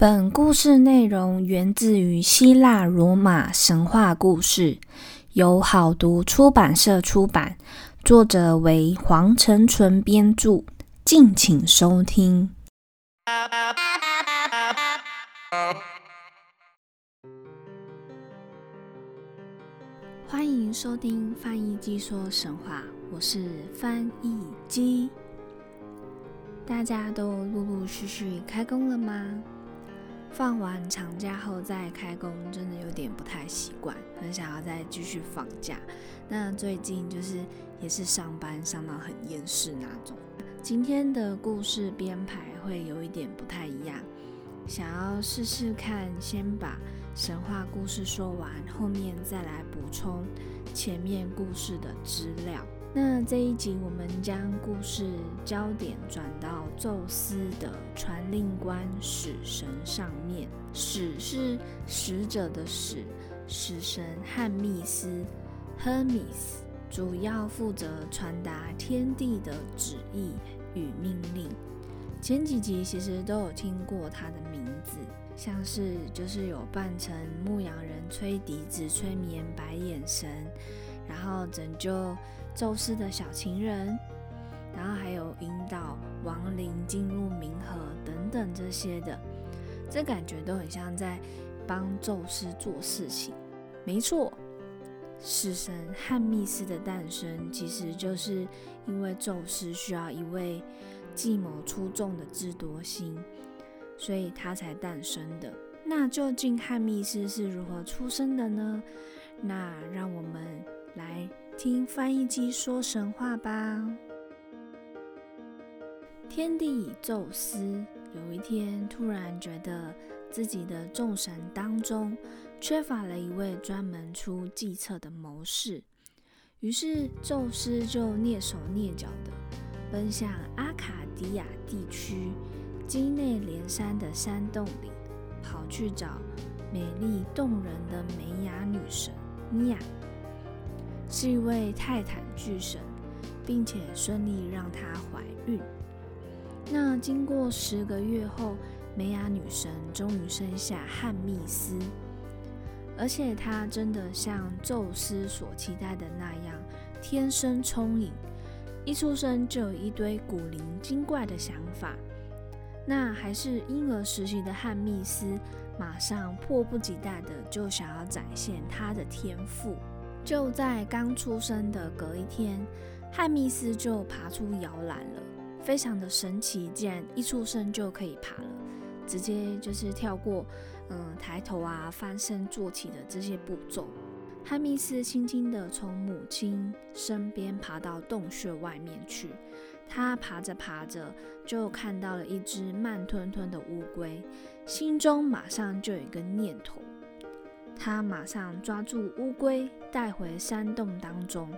本故事内容源自于希腊罗马神话故事，由好读出版社出版，作者为黄成纯编著。敬请收听。欢迎收听翻译机说神话，我是翻译机。大家都陆陆续续开工了吗？放完长假后再开工，真的有点不太习惯，很想要再继续放假。那最近就是也是上班上到很厌世那种。今天的故事编排会有一点不太一样，想要试试看，先把神话故事说完，后面再来补充前面故事的资料。那这一集，我们将故事焦点转到宙斯的传令官使神上面。使是使者的使，使神汉密斯 （Hermes） 主要负责传达天地的旨意与命令。前几集其实都有听过他的名字，像是就是有扮成牧羊人吹笛子催眠白眼神，然后拯救。宙斯的小情人，然后还有引导亡灵进入冥河等等这些的，这感觉都很像在帮宙斯做事情。没错，死神汉密斯的诞生，其实就是因为宙斯需要一位计谋出众的智多星，所以他才诞生的。那究竟汉密斯是如何出生的呢？那让我们来。听翻译机说神话吧。天帝宙斯有一天突然觉得自己的众神当中缺乏了一位专门出计策的谋士，于是宙斯就蹑手蹑脚的奔向阿卡迪亚地区基内连山的山洞里，跑去找美丽动人的美雅女神尼亚。是一位泰坦巨神，并且顺利让她怀孕。那经过十个月后，美雅女神终于生下汉密斯，而且她真的像宙斯所期待的那样，天生聪颖，一出生就有一堆古灵精怪的想法。那还是婴儿时期的汉密斯，马上迫不及待的就想要展现他的天赋。就在刚出生的隔一天，汉密斯就爬出摇篮了，非常的神奇，竟然一出生就可以爬了，直接就是跳过，嗯，抬头啊、翻身坐起的这些步骤。汉密斯轻轻地从母亲身边爬到洞穴外面去，他爬着爬着就看到了一只慢吞吞的乌龟，心中马上就有一个念头。他马上抓住乌龟，带回山洞当中，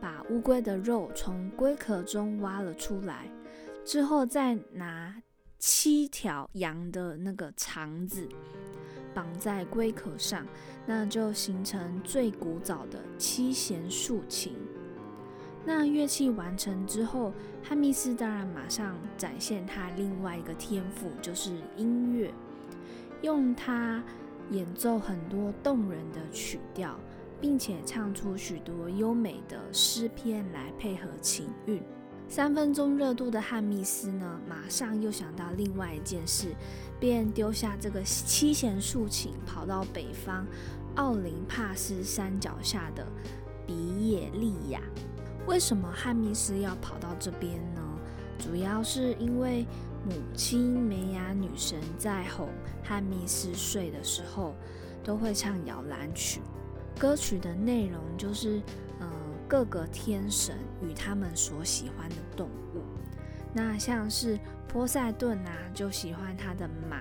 把乌龟的肉从龟壳中挖了出来，之后再拿七条羊的那个肠子绑在龟壳上，那就形成最古早的七弦竖琴。那乐器完成之后，汉密斯当然马上展现他另外一个天赋，就是音乐，用他。演奏很多动人的曲调，并且唱出许多优美的诗篇来配合琴韵。三分钟热度的汉密斯呢，马上又想到另外一件事，便丢下这个七弦竖琴，跑到北方奥林帕斯山脚下的比耶利亚。为什么汉密斯要跑到这边呢？主要是因为。母亲美雅女神在哄汉密斯睡的时候，都会唱摇篮曲。歌曲的内容就是，嗯，各个天神与他们所喜欢的动物。那像是波塞顿啊，就喜欢他的马；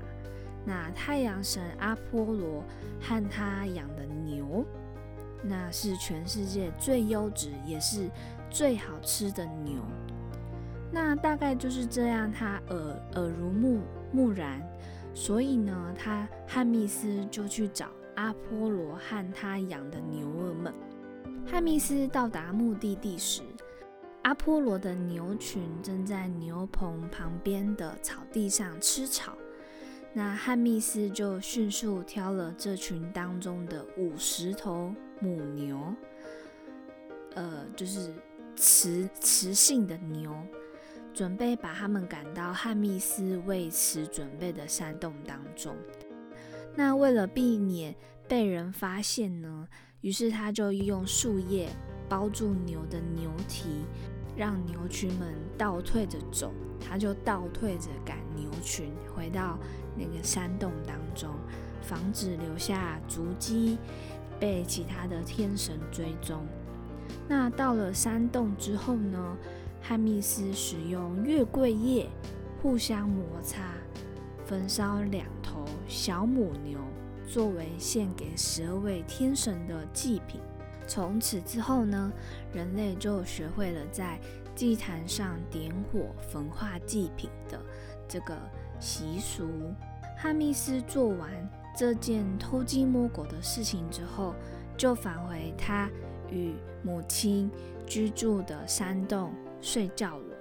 那太阳神阿波罗和他养的牛，那是全世界最优质也是最好吃的牛。那大概就是这样，他耳耳濡目目染，所以呢，他汉密斯就去找阿波罗和他养的牛儿们。汉密斯到达目的地时，阿波罗的牛群正在牛棚旁边的草地上吃草。那汉密斯就迅速挑了这群当中的五十头母牛，呃，就是雌雌性的牛，准备把他们赶到汉密斯为此准备的山洞当中。那为了避免被人发现呢，于是他就用树叶包住牛的牛蹄，让牛群们倒退着走。他就倒退着赶牛群回到那个山洞当中，防止留下足迹被其他的天神追踪。那到了山洞之后呢？哈密斯使用月桂叶互相摩擦，焚烧两头小母牛，作为献给十二位天神的祭品。从此之后呢，人类就学会了在祭坛上点火焚化祭品的这个习俗。哈密斯做完这件偷鸡摸狗的事情之后，就返回他与母亲居住的山洞睡觉了。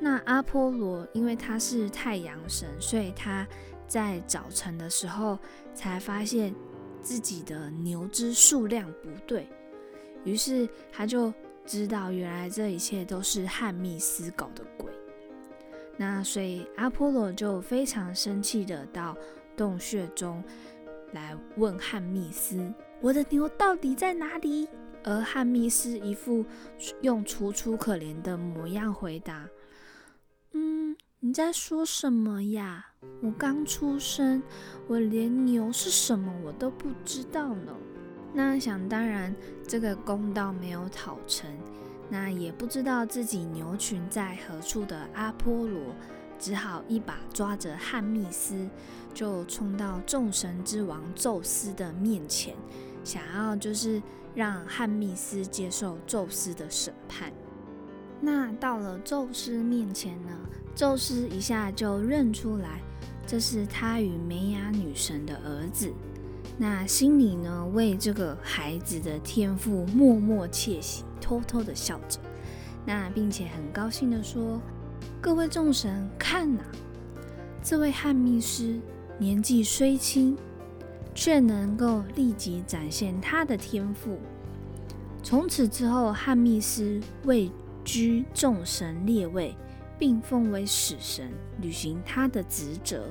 那阿波罗因为他是太阳神，所以他在早晨的时候才发现自己的牛只数量不对，于是他就。知道原来这一切都是汉密斯搞的鬼，那所以阿波罗就非常生气的到洞穴中来问汉密斯：“我的牛到底在哪里？”而汉密斯一副用楚楚可怜的模样回答：“嗯，你在说什么呀？我刚出生，我连牛是什么我都不知道呢。”那想当然，这个公道没有讨成，那也不知道自己牛群在何处的阿波罗，只好一把抓着汉密斯，就冲到众神之王宙斯的面前，想要就是让汉密斯接受宙斯的审判。那到了宙斯面前呢，宙斯一下就认出来，这是他与梅雅女神的儿子。那心里呢，为这个孩子的天赋默默窃喜，偷偷的笑着。那并且很高兴的说：“各位众神，看呐，这位汉密斯年纪虽轻，却能够立即展现他的天赋。从此之后，汉密斯位居众神列位，并奉为使神，履行他的职责。”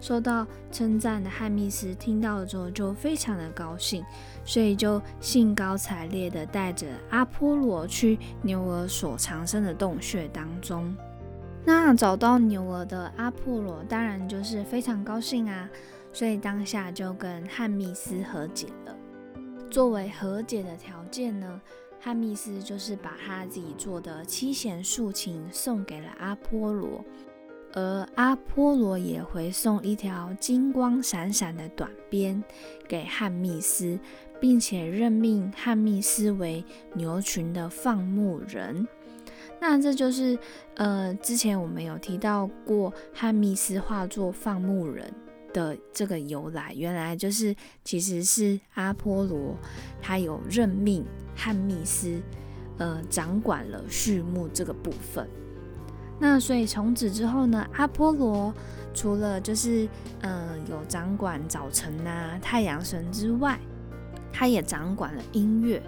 受到称赞的汉密斯听到了之后就非常的高兴，所以就兴高采烈的带着阿波罗去牛儿所藏身的洞穴当中。那找到牛儿的阿波罗当然就是非常高兴啊，所以当下就跟汉密斯和解了。作为和解的条件呢，汉密斯就是把他自己做的七弦竖琴送给了阿波罗。而阿波罗也回送一条金光闪闪的短鞭给汉密斯，并且任命汉密斯为牛群的放牧人。那这就是呃，之前我们有提到过汉密斯化作放牧人的这个由来，原来就是其实是阿波罗他有任命汉密斯呃掌管了畜牧这个部分。那所以从此之后呢，阿波罗除了就是嗯有掌管早晨呐太阳神之外，他也掌管了音乐。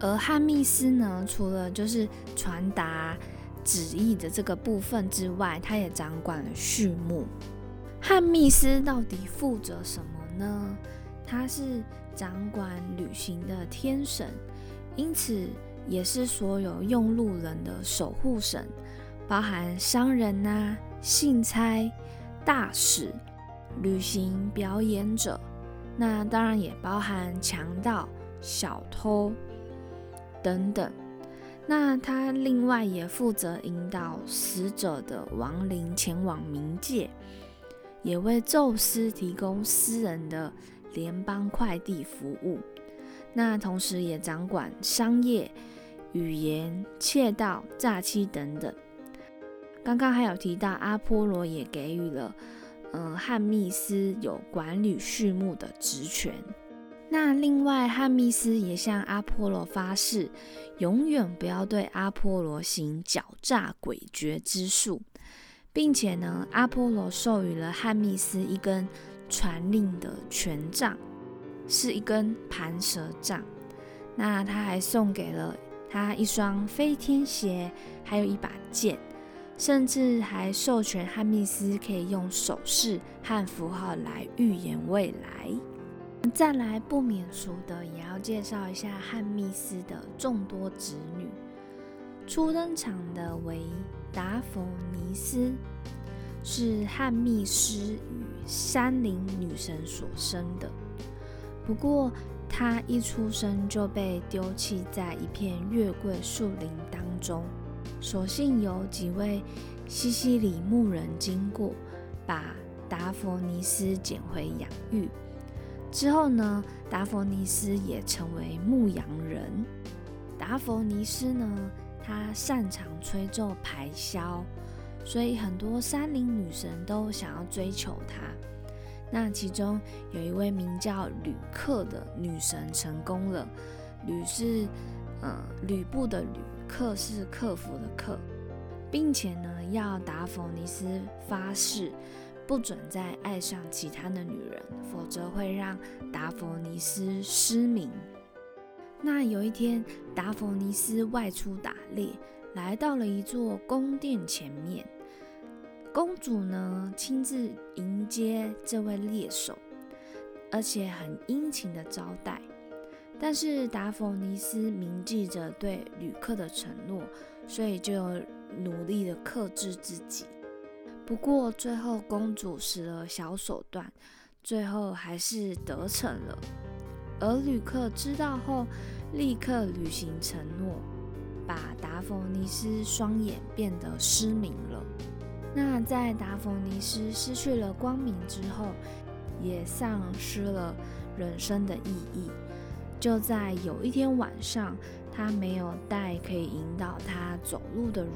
而汉密斯呢，除了就是传达旨意的这个部分之外，他也掌管了畜牧。汉密斯到底负责什么呢？他是掌管旅行的天神，因此也是所有用路人的守护神。包含商人呐、信差、大使、旅行表演者，那当然也包含强盗、小偷等等。那他另外也负责引导死者的亡灵前往冥界，也为宙斯提供私人的联邦快递服务。那同时也掌管商业、语言、窃盗、诈欺等等。刚刚还有提到，阿波罗也给予了，嗯，汉密斯有管理畜牧的职权。那另外，汉密斯也向阿波罗发誓，永远不要对阿波罗行狡诈诡谲之术，并且呢，阿波罗授予了汉密斯一根传令的权杖，是一根盘蛇杖。那他还送给了他一双飞天鞋，还有一把剑，甚至还授权汉密斯可以用手势和符号来预言未来。再来不免俗的，也要介绍一下汉密斯的众多子女。初登场的为达佛尼斯，是汉密斯与山林女神所生的。不过，她一出生就被丢弃在一片月桂树林当中，所幸有几位西西里牧人经过，把达佛尼斯捡回养育。之后呢，达佛尼斯也成为牧羊人。达佛尼斯呢，他擅长吹奏排箫，所以很多山林女神都想要追求他。那其中有一位名叫吕克的女神成功了。吕是呃吕布的吕，克是克服的克，并且呢要达佛尼斯发誓，不准再爱上其他的女人，否则会让达佛尼斯失明。那有一天，达佛尼斯外出打猎，来到了一座宫殿前面。公主呢，亲自迎接这位猎手，而且很殷勤的招待。但是达佛尼斯铭记着对旅客的承诺，所以就努力的克制自己。不过最后公主使了小手段，最后还是得逞了。而旅客知道后，立刻履行承诺，把达佛尼斯双眼变得失明了。那在达芙妮斯失去了光明之后，也丧失了人生的意义。就在有一天晚上，他没有带可以引导他走路的人，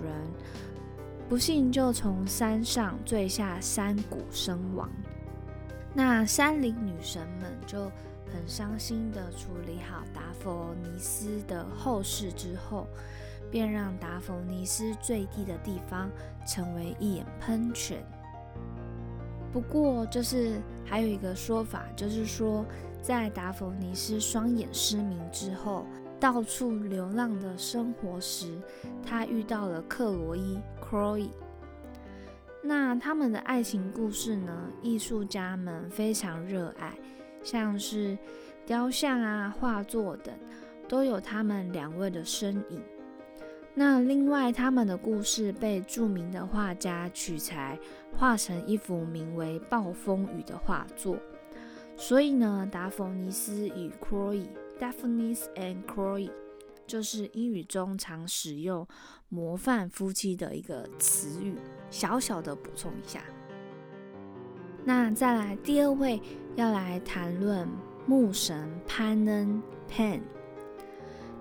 不幸就从山上坠下山谷身亡。那山林女神们就很伤心的处理好达芙妮斯的后事之后。便让达芙妮斯坠地的地方成为一眼喷泉。不过，就是还有一个说法，就是说，在达芙妮斯双眼失明之后，到处流浪的生活时，他遇到了克罗伊 （Croy）。那他们的爱情故事呢？艺术家们非常热爱，像是雕像啊、画作等，都有他们两位的身影。那另外，他们的故事被著名的画家取材，画成一幅名为《暴风雨》的画作。所以呢，达芙妮斯与 Chloe（Daphne and Chloe） 就是英语中常使用模范夫妻的一个词语。小小的补充一下。那再来第二位，要来谈论牧神潘恩 （Pan），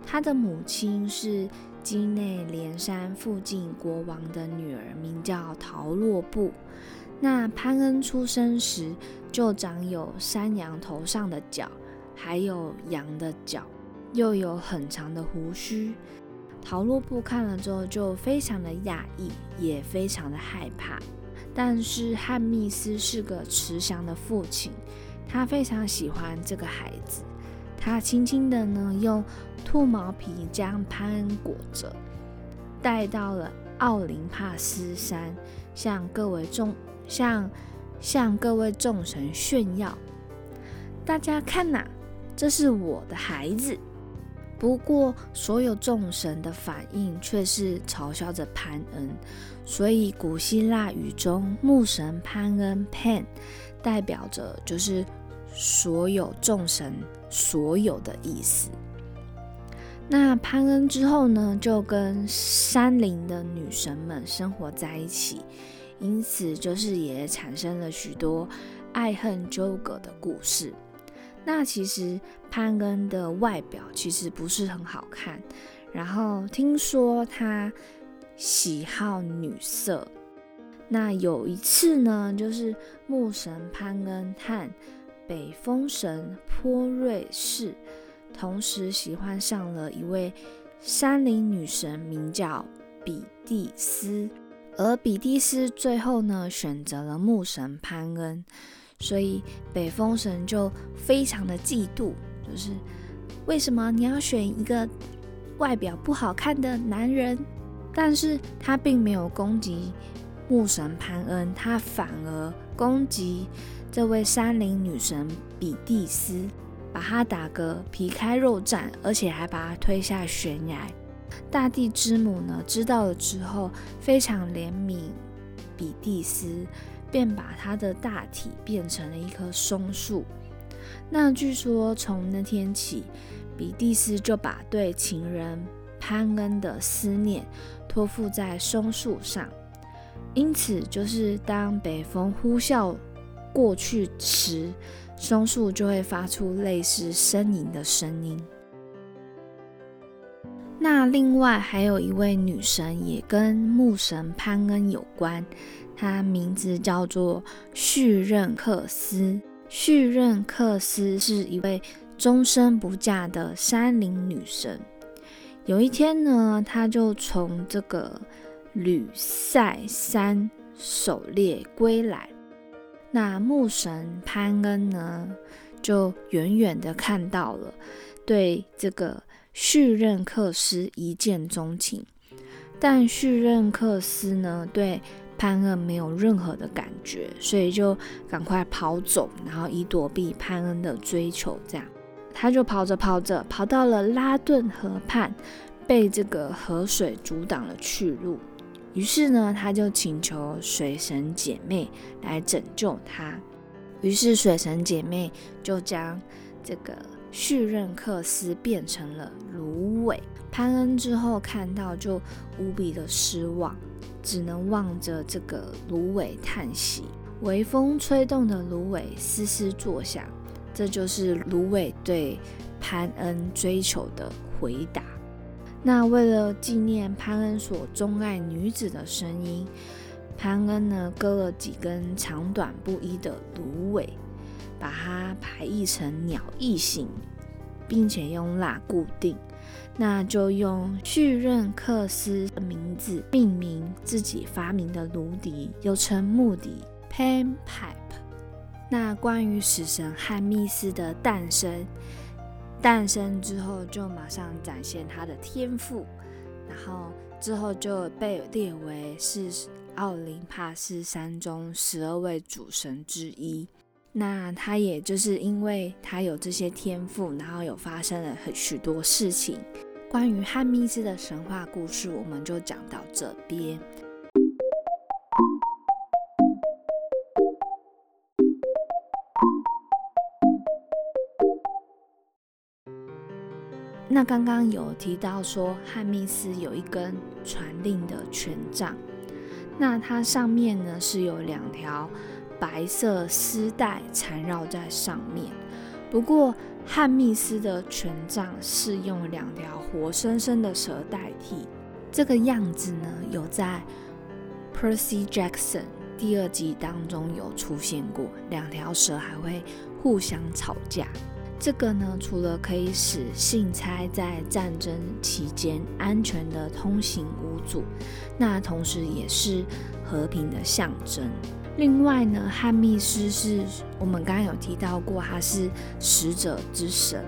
他的母亲是。基内连山附近国王的女儿名叫陶洛布。那潘恩出生时就长有山羊头上的角，还有羊的角，又有很长的胡须。陶洛布看了之后就非常的讶异，也非常的害怕。但是汉密斯是个慈祥的父亲，他非常喜欢这个孩子。他轻轻的呢，用兔毛皮将潘恩裹着，带到了奥林帕斯山，向各位众向向各位众神炫耀。大家看呐，这是我的孩子。不过，所有众神的反应却是嘲笑着潘恩。所以，古希腊语中牧神潘恩 （Pan） 代表着就是所有众神。所有的意思。那潘恩之后呢，就跟山林的女神们生活在一起，因此就是也产生了许多爱恨纠葛的故事。那其实潘恩的外表其实不是很好看，然后听说他喜好女色。那有一次呢，就是牧神潘恩和北风神坡瑞士同时喜欢上了一位山林女神，名叫比蒂斯。而比蒂斯最后呢选择了牧神潘恩，所以北风神就非常的嫉妒，就是为什么你要选一个外表不好看的男人？但是他并没有攻击牧神潘恩，他反而攻击这位山林女神比蒂斯，把他打个皮开肉绽，而且还把他推下悬崖。大地之母呢，知道了之后非常怜悯比蒂斯，便把他的大体变成了一棵松树。那据说从那天起，比蒂斯就把对情人潘恩的思念托付在松树上。因此，就是当北风呼啸过去时，松树就会发出类似呻吟的声音。那另外还有一位女神也跟牧神潘恩有关，她名字叫做叙任克斯。叙任克斯是一位终身不嫁的山林女神。有一天呢，她就从这个吕塞山狩猎归来。那牧神潘恩呢，就远远的看到了，对这个。叙任克斯一见钟情，但叙任克斯呢对潘恩没有任何的感觉，所以就赶快跑走，然后以躲避潘恩的追求。这样，他就跑着跑着，跑到了拉顿河畔，被这个河水阻挡了去路。于是呢，他就请求水神姐妹来拯救他。于是水神姐妹就将这个。叙任克斯变成了芦苇，潘恩之后看到就无比的失望，只能望着这个芦苇叹息。微风吹动的芦苇嘶嘶作响，这就是芦苇对潘恩追求的回答。那为了纪念潘恩所钟爱女子的声音，潘恩呢割了几根长短不一的芦苇。把它排异成鸟翼形，并且用蜡固定，那就用叙任克斯的名字命名自己发明的芦笛，又称木笛 （pan pipe）。那关于死神汉密斯的诞生，诞生之后就马上展现他的天赋，然后之后就被列为是奥林帕斯山中十二位主神之一。那他也就是因为他有这些天赋，然后有发生了很许多事情。关于汉密斯的神话故事，我们就讲到这边。那刚刚有提到说汉密斯有一根传令的权杖，那它上面呢是有两条。白色丝带缠绕在上面，不过汉密斯的权杖是用两条活生生的蛇代替。这个样子呢，有在 Percy Jackson 第二集当中有出现过，两条蛇还会互相吵架。这个呢，除了可以使信差在战争期间安全的通行无阻，那同时也是和平的象征。另外呢，汉密斯是我们刚刚有提到过，他是使者之神，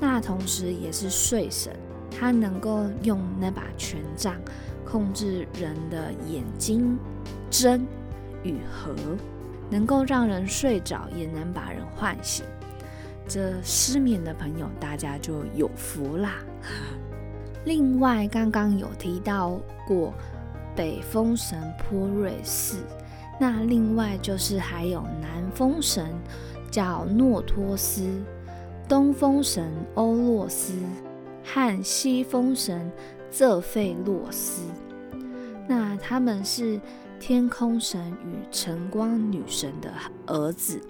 那同时也是睡神，他能够用那把权杖控制人的眼睛睁与合，能够让人睡着，也能把人唤醒。这失眠的朋友，大家就有福啦。另外，刚刚有提到过北风神波瑞斯。那另外就是还有南风神叫诺托斯，东风神欧洛斯和西风神泽费洛斯。那他们是天空神与晨光女神的儿子。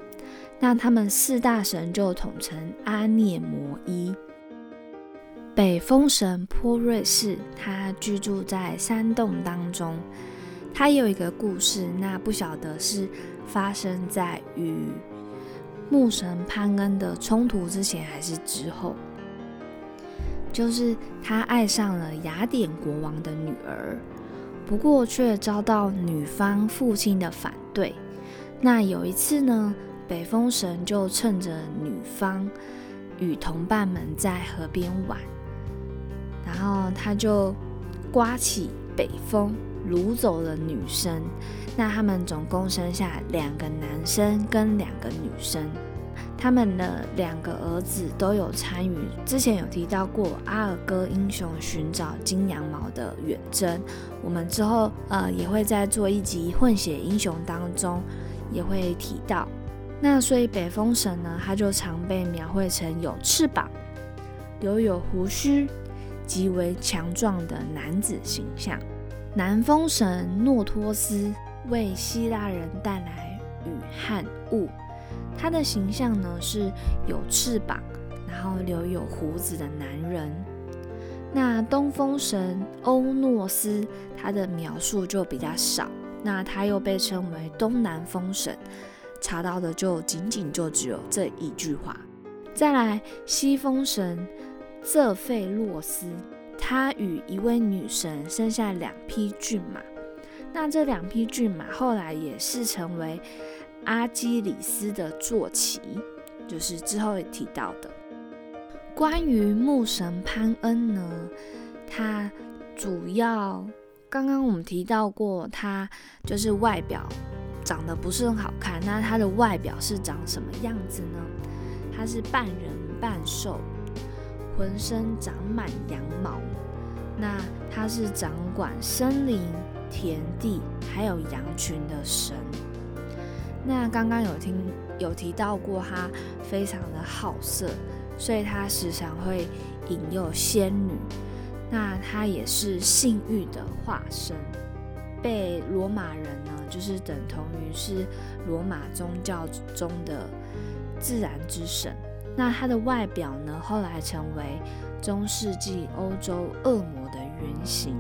那他们四大神就统称阿涅摩伊。北风神波瑞士，他居住在山洞当中。他有一个故事，那不晓得是发生在与牧神潘恩的冲突之前还是之后。就是他爱上了雅典国王的女儿，不过却遭到女方父亲的反对。那有一次呢，北风神就趁着女方与同伴们在河边玩，然后他就刮起北风，掳走了女生。那他们总共生下两个男生跟两个女生。他们的两个儿子都有参与，之前有提到过阿尔戈英雄寻找金羊毛的远征，我们之后呃也会在做一集混血英雄当中也会提到。那所以北风神呢，他就常被描绘成有翅膀、留有胡须、极为强壮的男子形象。南风神诺托斯为希腊人带来雨和雾。他的形象呢是有翅膀，然后留有胡子的男人。那东风神欧诺斯，他的描述就比较少。那他又被称为东南风神，查到的就仅仅就只有这一句话。再来，西风神瑟费洛斯，他与一位女神生下两匹骏马。那这两匹骏马后来也是成为。阿基里斯的坐骑，就是之后也提到的。关于牧神潘恩呢，他主要刚刚我们提到过，他就是外表长得不是很好看。那他的外表是长什么样子呢？他是半人半兽，浑身长满羊毛。那他是掌管森林、田地还有羊群的神。那刚刚有听有提到过，他非常的好色，所以他时常会引诱仙女。那他也是性欲的化身，被罗马人呢，就是等同于是罗马宗教中的自然之神。那他的外表呢，后来成为中世纪欧洲恶魔的原型，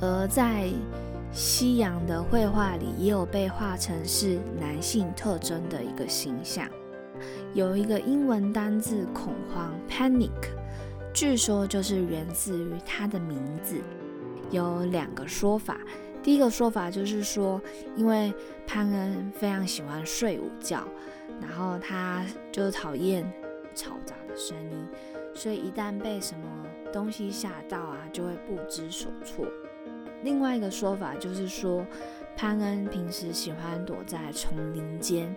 而在。西洋的绘画里也有被画成是男性特征的一个形象，有一个英文单字“恐慌 ”（panic），据说就是源自于他的名字。有两个说法，第一个说法就是说，因为潘恩非常喜欢睡午觉，然后他就讨厌嘈杂的声音，所以一旦被什么东西吓到啊，就会不知所措。另外一个说法就是说，潘恩平时喜欢躲在丛林间，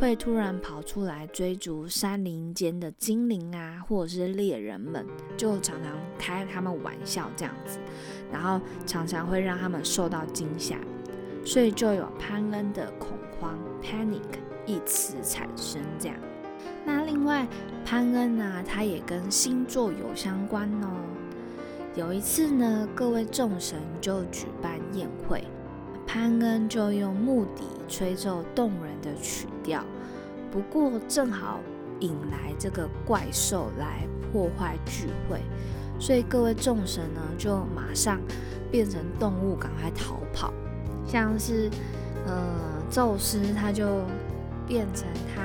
会突然跑出来追逐山林间的精灵啊，或者是猎人们，就常常开他们玩笑这样子，然后常常会让他们受到惊吓，所以就有潘恩的恐慌 （panic） 一词产生这样。那另外，潘恩呢，他也跟星座有相关哦。有一次呢，各位众神就举办宴会，潘恩就用木笛吹奏动人的曲调。不过正好引来这个怪兽来破坏聚会，所以各位众神呢就马上变成动物，赶快逃跑。像是呃宙斯，他就变成他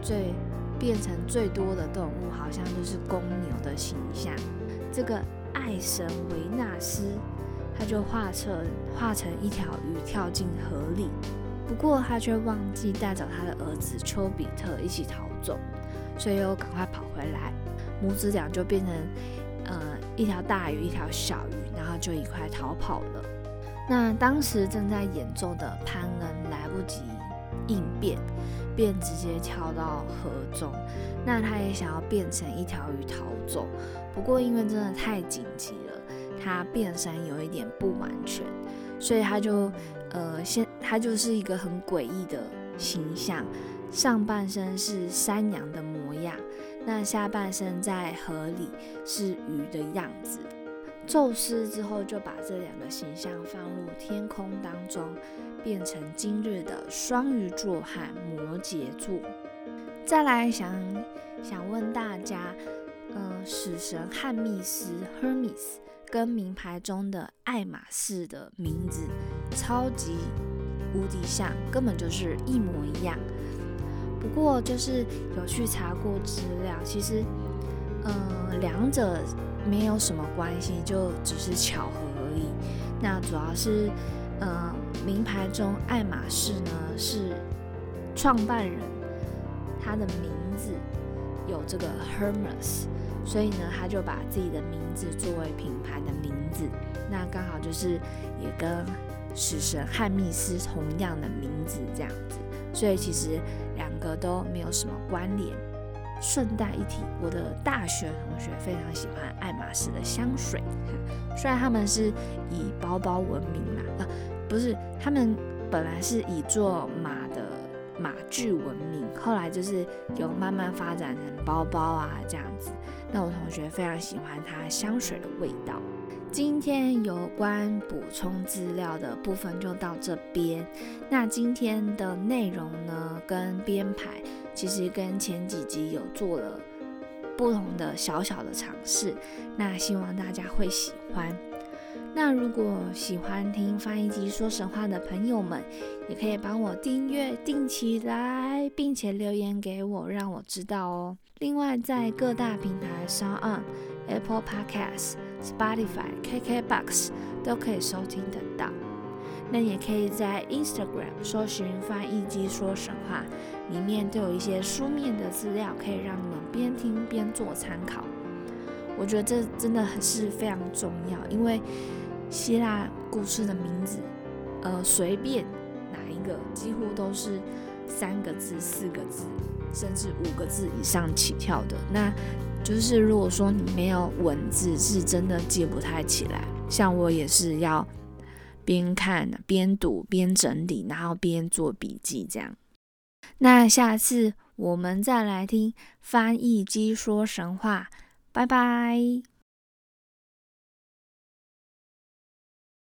最变成最多的动物，好像就是公牛的形象。这个。爱神维纳斯，他就化成化成一条鱼跳进河里，不过他却忘记带走他的儿子丘比特一起逃走，所以又赶快跑回来，母子俩就变成呃一条大鱼一条小鱼，然后就一块逃跑了。那当时正在演奏的潘恩来不及应变，便直接跳到河中。那他也想要变成一条鱼逃走。不过，因为真的太紧急了，他变身有一点不完全，所以他就，呃，先他就是一个很诡异的形象，上半身是山羊的模样，那下半身在河里是鱼的样子。宙斯之后就把这两个形象放入天空当中，变成今日的双鱼座和摩羯座。再来想想问大家。嗯，死神汉密斯 （Hermes） 跟名牌中的爱马仕的名字超级无敌像，根本就是一模一样。不过就是有去查过资料，其实，嗯，两者没有什么关系，就只是巧合而已。那主要是，呃，名牌中爱马仕呢是创办人他的名字有这个 Hermes，所以呢他就把自己的名字作为品牌的名字。那刚好就是也跟死神汉密斯同样的名字这样子，所以其实两个都没有什么关联。顺带一提，我的大学同学非常喜欢爱马仕的香水，虽然他们是以包包闻名嘛，啊，不是，他们本来是以做马的马具闻名，后来就是有慢慢发展成包包啊这样子。那我同学非常喜欢它香水的味道。今天有关补充资料的部分就到这边。那今天的内容呢，跟编排其实跟前几集有做了不同的小小的尝试。那希望大家会喜欢。那如果喜欢听翻译机说神话的朋友们，也可以帮我订阅订起来，并且留言给我，让我知道哦。另外，在各大平台上岸。Apple Podcasts、Spotify、KKBox 都可以收听得到。那也可以在 Instagram 搜寻“翻译机说神话”，里面都有一些书面的资料，可以让你们边听边做参考。我觉得这真的很是非常重要，因为希腊故事的名字，呃，随便哪一个，几乎都是三个字、四个字，甚至五个字以上起跳的。那就是如果说你没有文字，是真的记不太起来。像我也是要边看边读边整理，然后边做笔记这样。那下次我们再来听翻译机说神话，拜拜。